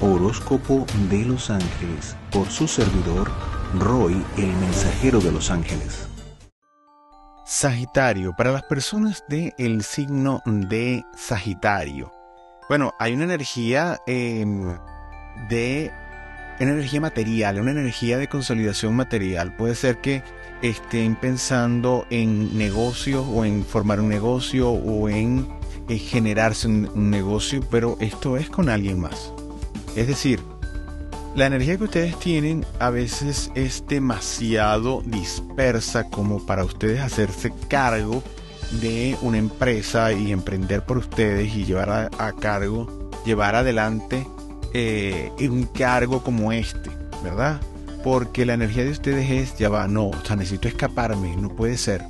Horóscopo de los Ángeles por su servidor Roy, el mensajero de los ángeles. Sagitario, para las personas del signo de Sagitario. Bueno, hay una energía em, de energía material, una energía de consolidación material. Puede ser que estén pensando en negocios o en formar un negocio o en eh, generarse un, negocio, pero esto es con alguien más. Es decir, la energía que ustedes tienen a veces es demasiado dispersa como para ustedes hacerse cargo de una empresa y emprender por ustedes y llevar a, cargo, llevar adelante eh, un cargo como este, ¿verdad? Porque la energía de ustedes es, ya va, no, o sea, necesito escaparme, no puede ser.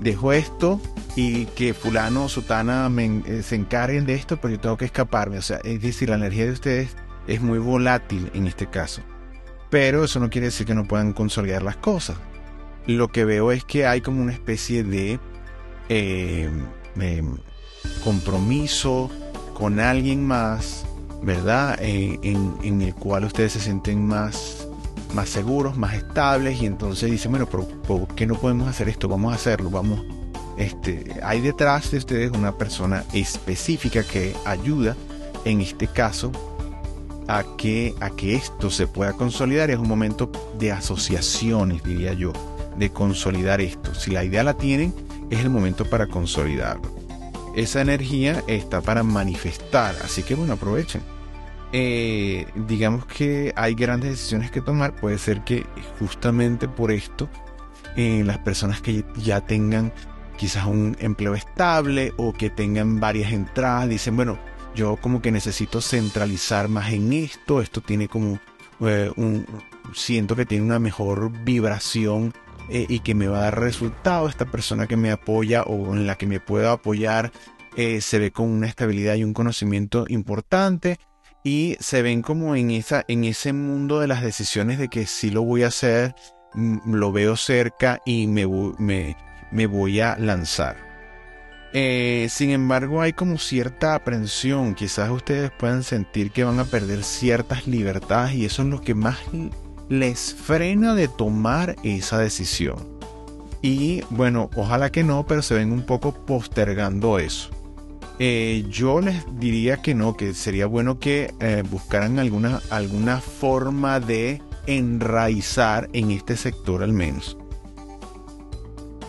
Dejo esto y que fulano o sutana eh, se encarguen de esto, pero yo tengo que escaparme. O sea, es decir, la energía de ustedes es muy volátil en este caso. Pero eso no quiere decir que no puedan consolidar las cosas. Lo que veo es que hay como una especie de eh, em, compromiso con alguien más, ¿verdad? En, el cual ustedes se sienten más, más seguros, más estables y entonces dicen, bueno, pero ¿por qué no podemos hacer esto? Vamos a hacerlo, vamos. Este, hay detrás de ustedes una persona específica que ayuda, en este caso, a que, a que esto se pueda consolidar. Es un momento de asociaciones, diría yo, de consolidar esto. Si la idea la tienen, es el momento para consolidarlo esa energía está para manifestar. Así que bueno, aprovechen. Eh, digamos que hay grandes decisiones que tomar. Puede ser que justamente por esto eh, las personas que ya tengan quizás un empleo estable o que tengan varias entradas dicen, bueno, yo como que necesito centralizar más en esto. Esto tiene como eh, un... Siento que tiene una mejor vibración eh, y que me va a dar resultado. Esta persona que me apoya o en la que me puedo apoyar eh, se ve con una estabilidad y un conocimiento importante y se ven como en, esa, en ese mundo de las decisiones de que si lo voy a hacer, mm, lo veo cerca y me, me, me voy a lanzar. Eh, sin embargo, hay como cierta aprensión. Quizás ustedes puedan sentir que van a perder ciertas libertades y eso es lo que más les frena de tomar esa decisión. Y bueno, ojalá que no, pero se ven un poco postergando eso. Eh, yo les diría que no, que sería bueno que eh, buscaran alguna, alguna forma de enraizar en este sector al menos.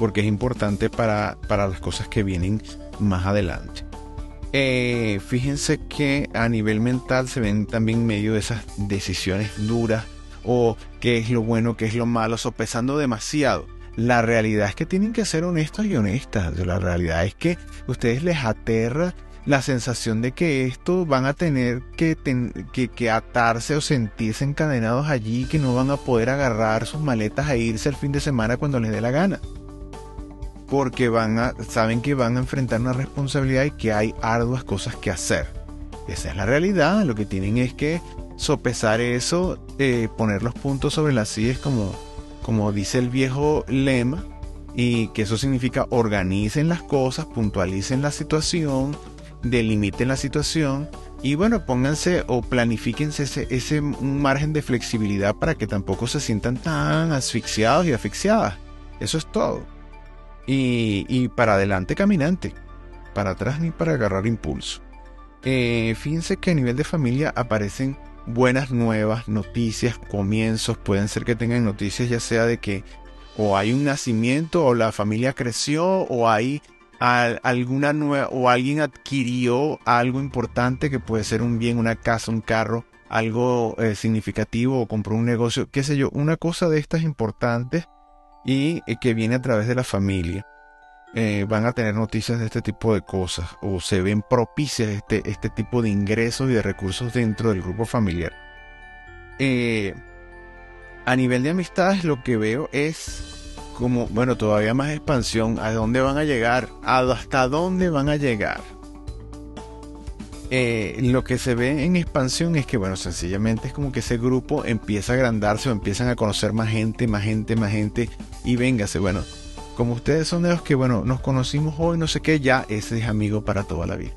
Porque es importante para, para las cosas que vienen más adelante. Eh, fíjense que a nivel mental se ven también medio de esas decisiones duras o qué es lo bueno, qué es lo malo, sopesando demasiado. La realidad es que tienen que ser honestos y honestas. La realidad es que ustedes les aterra la sensación de que esto van a tener que, que, atarse o sentirse encadenados allí, que no van a poder agarrar sus maletas e irse el fin de semana cuando les dé la gana. Porque saben que van a enfrentar una responsabilidad y que hay arduas cosas que hacer. Esa es la realidad. Lo que tienen es que sopesar eso, eh, poner los puntos sobre las sillas como, dice el viejo lema, y que eso significa organicen las cosas, puntualicen la situación, delimiten la situación y bueno, pónganse o planifíquense ese, ese margen de flexibilidad para que tampoco se sientan tan asfixiados y asfixiadas. Eso es todo. Y, para adelante caminante, para atrás ni para agarrar impulso. Eh, fíjense que a nivel de familia aparecen buenas nuevas, noticias, comienzos. Pueden ser que tengan noticias ya sea de que o hay un nacimiento o la familia creció o hay alguna nueva o alguien adquirió algo importante que puede ser un bien, una casa, un carro, algo eh, significativo o compró un negocio, qué sé yo, una cosa de estas importantes y eh, que viene a través de la familia. Eh, van a tener noticias de este tipo de cosas o se ven propicias este, este tipo de ingresos y de recursos dentro del grupo familiar. Eh, a nivel de amistades lo que veo es como, bueno, todavía más expansión. ¿A dónde van a llegar? ¿Hasta dónde van a llegar? Eh, lo que se ve en expansión es que, bueno, sencillamente es como que ese grupo empieza a agrandarse o empiezan a conocer más gente, más gente, más gente. Y véngase, bueno, como ustedes son de los que, bueno, nos conocimos hoy, no sé qué, ya ese es amigo para toda la vida.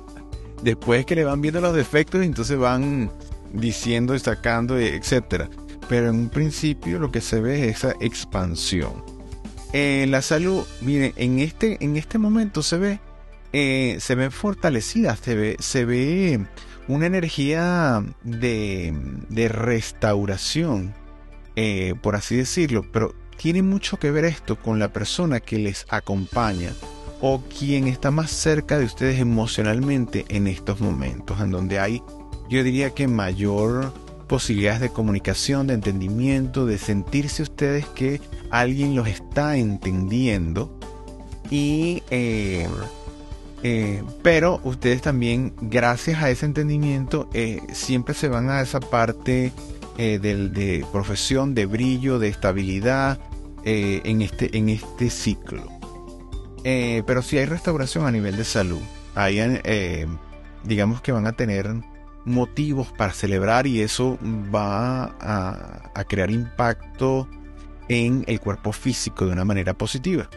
después que le van viendo los defectos, entonces van diciendo y sacando, etcétera. Pero en un principio lo que se ve es esa expansión. Eh, la salud, mire, en este, en este momento se ve, eh, se ve fortalecida, se ve, se ve una energía de, de restauración, eh, por así decirlo, pero tiene mucho que ver esto con la persona que les acompaña o quien está más cerca de ustedes emocionalmente en estos momentos, en donde hay, yo diría que mayor posibilidades de comunicación, de entendimiento, de sentirse ustedes que alguien los está entendiendo y eh, eh, pero ustedes también gracias a ese entendimiento eh, siempre se van a esa parte de profesión de brillo de estabilidad en este en este ciclo pero si hay restauración a nivel de salud digamos que van a tener motivos para celebrar y eso va a, crear impacto en el cuerpo físico de una manera positiva.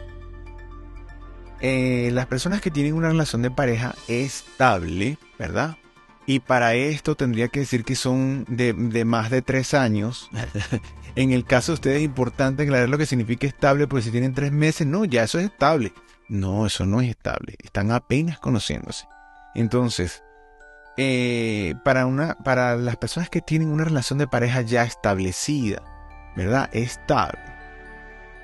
Eh, las personas que tienen una relación de pareja estable, ¿verdad? Y para esto tendría que decir que son de, más de tres años. en el caso de ustedes es importante aclarar lo que significa estable, porque si tienen tres meses, no, ya eso es estable. No, eso no es estable. Están apenas conociéndose. Entonces, eh, para, una, para las personas que tienen una relación de pareja ya establecida, ¿verdad? Estable.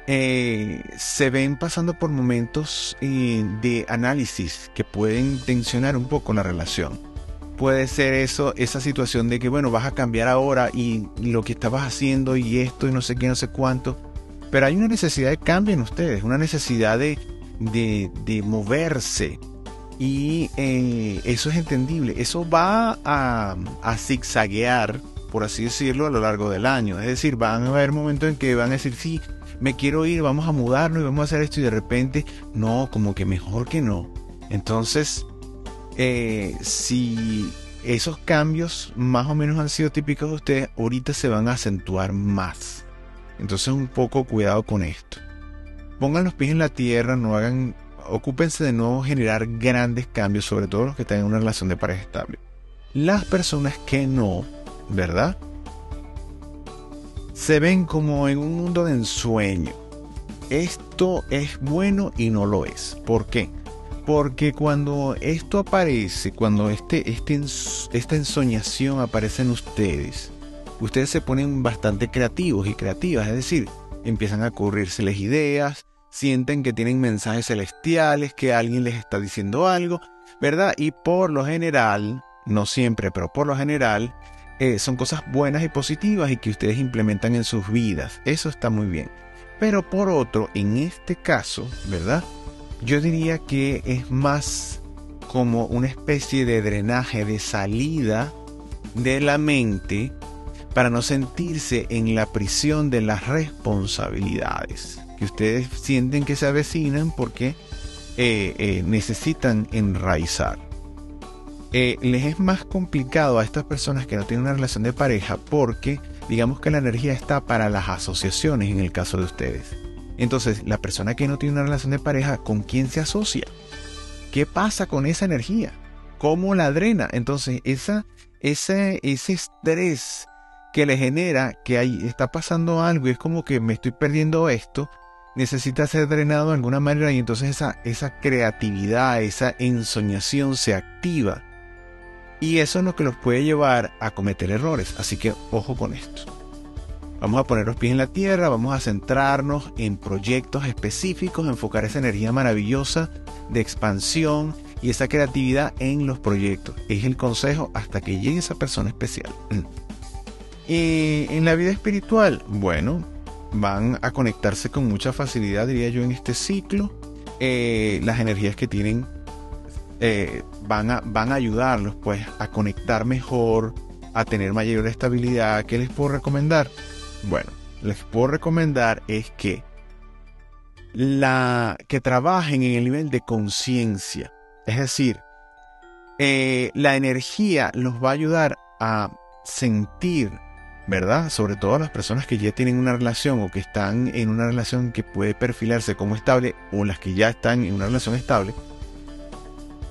Eh, se ven pasando por momentos eh, de análisis que pueden tensionar un poco la relación. Puede ser eso, esa situación de que, bueno, vas a cambiar ahora y lo que estabas haciendo y esto y no sé qué, no sé cuánto. Pero hay una necesidad de cambio en ustedes, una necesidad de, de, de moverse, y eh, eso es entendible. Eso va a, a, zigzaguear, por así decirlo, a lo largo del año. Es decir, van a haber momentos en que van a decir, sí, me quiero ir, vamos a mudarnos y vamos a hacer esto. Y de repente, no, como que mejor que no. Entonces, eh, si esos cambios más o menos han sido típicos de ustedes, ahorita se van a acentuar más. Entonces, un poco cuidado con esto. Pongan los pies en la tierra, no hagan ocúpense de no generar grandes cambios, sobre todo los que tengan una relación de pareja estable. Las personas que no, ¿verdad? Se ven como en un mundo de ensueño. Esto es bueno y no lo es. ¿Por qué? Porque cuando esto aparece, cuando este, este, esta ensoñación aparece en ustedes, ustedes se ponen bastante creativos y creativas, es decir, empiezan a ocurrírseles ideas, sienten que tienen mensajes celestiales, que alguien les está diciendo algo, ¿verdad? Y por lo general, no siempre, pero por lo general, eh, son cosas buenas y positivas y que ustedes implementan en sus vidas. Eso está muy bien. Pero por otro, en este caso, ¿verdad? Yo diría que es más como una especie de drenaje, de salida de la mente para no sentirse en la prisión de las responsabilidades que ustedes sienten que se avecinan porque eh, eh, necesitan enraizar. Eh, les es más complicado a estas personas que no tienen una relación de pareja porque digamos que la energía está para las asociaciones en el caso de ustedes. Entonces, la persona que no tiene una relación de pareja, ¿con quién se asocia? ¿Qué pasa con esa energía? ¿Cómo la drena? Entonces, esa, ese, ese estrés que le genera que ahí está pasando algo y es como que me estoy perdiendo esto, necesita ser drenado de alguna manera y entonces esa, esa creatividad, esa ensoñación se activa. Y eso es lo que los puede llevar a cometer errores. Así que ojo con esto. Vamos a poner los pies en la tierra, vamos a centrarnos en proyectos específicos, enfocar esa energía maravillosa de expansión y esa creatividad en los proyectos. Es el consejo hasta que llegue esa persona especial. Y en la vida espiritual, bueno, van a conectarse con mucha facilidad, diría yo, en este ciclo. Eh, las energías que tienen eh, van, a, van a ayudarlos pues a conectar mejor, a tener mayor estabilidad. ¿Qué les puedo recomendar? Bueno, les puedo recomendar es que la que trabajen en el nivel de conciencia, es decir, eh, la energía los va a ayudar a sentir ¿verdad? Sobre todo a las personas que ya tienen una relación o que están en una relación que puede perfilarse como estable o las que ya están en una relación estable,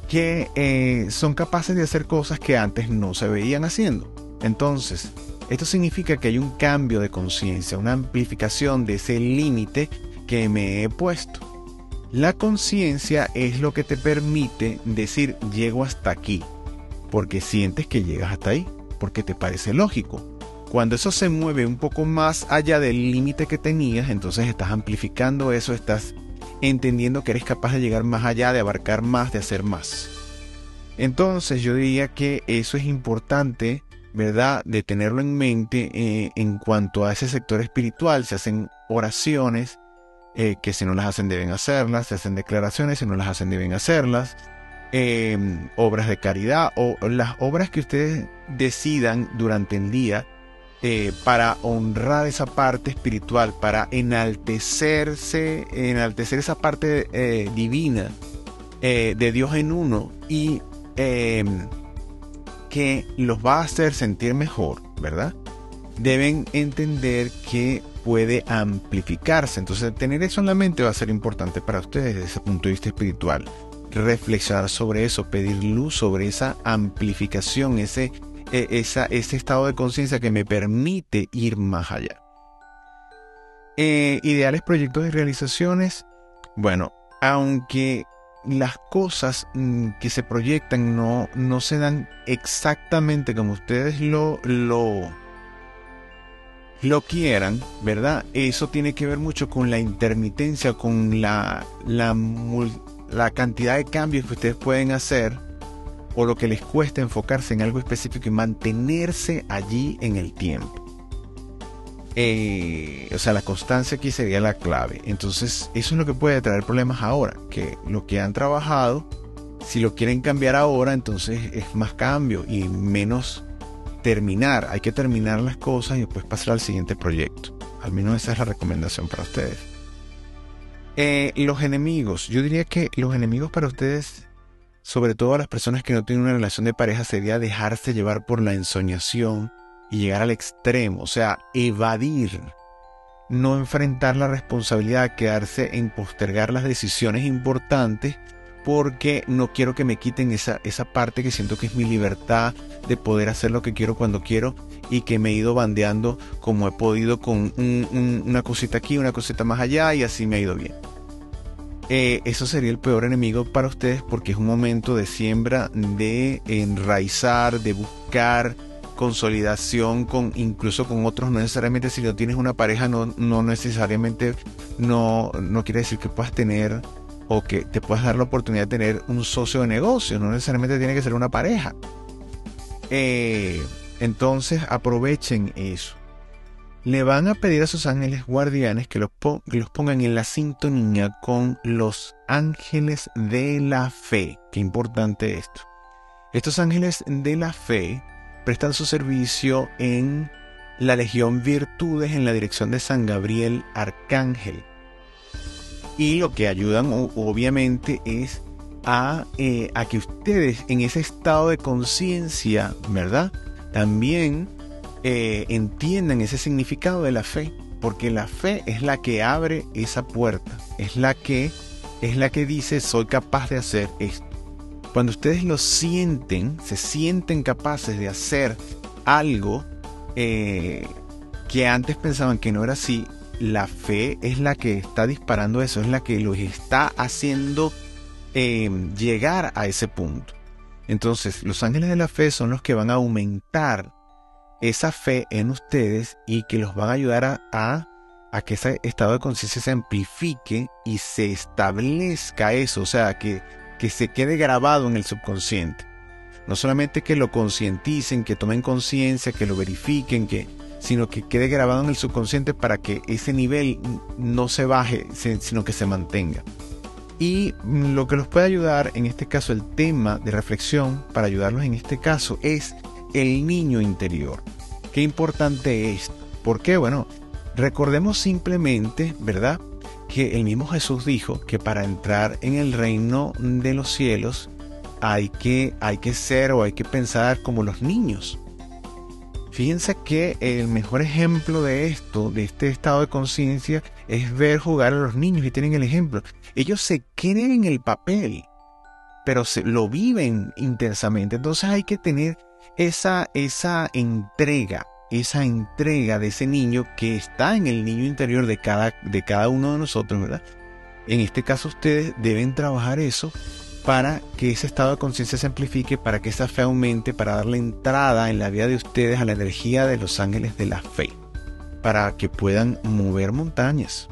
que eh, son capaces de hacer cosas que antes no se veían haciendo. Entonces, esto significa que hay un cambio de conciencia, una amplificación de ese límite que me he puesto. La conciencia es lo que te permite decir llego hasta aquí, porque sientes que llegas hasta ahí, porque te parece lógico. Cuando eso se mueve un poco más allá del límite que tenías, entonces estás amplificando eso, estás entendiendo que eres capaz de llegar más allá, de abarcar más, de hacer más. Entonces yo diría que eso es importante, ¿verdad? De tenerlo en mente eh, en cuanto a ese sector espiritual. Se hacen oraciones eh, que si no las hacen deben hacerlas, se hacen declaraciones, si no las hacen deben hacerlas. Em, obras de caridad o las obras que ustedes decidan durante el día eh, para honrar esa parte espiritual, para enaltecerse, enaltecer esa parte eh, divina eh, de Dios en uno y que los va a hacer sentir mejor, ¿verdad? Deben entender que puede amplificarse. Entonces, tener eso en la mente va a ser importante para ustedes desde ese punto de vista espiritual. Reflexionar sobre eso, pedir luz sobre esa amplificación, ese e, ese estado de conciencia que me permite ir más allá. Eh, ideales, proyectos y realizaciones. Bueno, aunque las cosas mm, que se proyectan no, no se dan exactamente como ustedes lo, lo, lo quieran, ¿verdad? Eso tiene que ver mucho con la intermitencia, con la, la, la cantidad de cambios que ustedes pueden hacer o lo que les cuesta enfocarse en algo específico y mantenerse allí en el tiempo. Eh, o sea, la constancia aquí sería la clave. Entonces, eso es lo que puede traer problemas ahora, que lo que han trabajado, si lo quieren cambiar ahora, entonces es más cambio y menos terminar. Hay que terminar las cosas y después pasar al siguiente proyecto. Al menos esa es la recomendación para ustedes. Eh, los enemigos. Yo diría que los enemigos para ustedes sobre todo a las personas que no tienen una relación de pareja, sería dejarse llevar por la ensoñación y llegar al extremo, o sea, evadir, no enfrentar la responsabilidad, quedarse en postergar las decisiones importantes porque no quiero que me quiten esa, esa parte que siento que es mi libertad de poder hacer lo que quiero cuando quiero y que me he ido bandeando como he podido con una cosita aquí, una cosita más allá y así me ha ido bien. Eh, eso sería el peor enemigo para ustedes porque es un momento de siembra, de enraizar, de buscar consolidación con incluso con otros. No necesariamente si no tienes una pareja no, no necesariamente no, no quiere decir que puedas tener o que te puedas dar la oportunidad de tener un socio de negocio. No necesariamente tiene que ser una pareja. Eh, entonces aprovechen eso le van a pedir a sus ángeles guardianes que los, pongan en la sintonía con los ángeles de la fe. Qué importante esto. Estos ángeles de la fe prestan su servicio en la Legión Virtudes en la dirección de San Gabriel Arcángel. Y lo que ayudan obviamente es a, eh, a que ustedes en ese estado de conciencia, ¿verdad? También eh, entiendan ese significado de la fe, porque la fe es la que abre esa puerta, es la que es la que dice soy capaz de hacer esto. Cuando ustedes lo sienten, se sienten capaces de hacer algo eh, que antes pensaban que no era así, la fe es la que está disparando eso, es la que los está haciendo eh, llegar a ese punto. Entonces, los ángeles de la fe son los que van a aumentar esa fe en ustedes y que los van a ayudar a, que ese estado de conciencia se amplifique y se establezca eso, o sea, que, que se quede grabado en el subconsciente. No solamente que lo concienticen, que tomen conciencia, que lo verifiquen, que, sino que quede grabado en el subconsciente para que ese nivel no se baje, sino que se mantenga. Y lo que los puede ayudar, en este caso el tema de reflexión, para ayudarlos en este caso, es el niño interior. Qué importante es. ¿Por qué? Bueno, recordemos simplemente, ¿verdad? Que el mismo Jesús dijo que para entrar en el reino de los cielos hay que, hay que ser o hay que pensar como los niños. Fíjense que el mejor ejemplo de esto, de este estado de conciencia, es ver jugar a los niños y tienen el ejemplo. Ellos se creen en el papel. pero lo viven intensamente. Entonces hay que tener esa, esa entrega, esa entrega de ese niño que está en el niño interior de cada, de cada uno de nosotros, ¿verdad? En este caso ustedes deben trabajar eso para que ese estado de conciencia se amplifique, para que esa fe aumente, para darle entrada en la vida de ustedes a la energía de los ángeles de la fe, para que puedan mover montañas.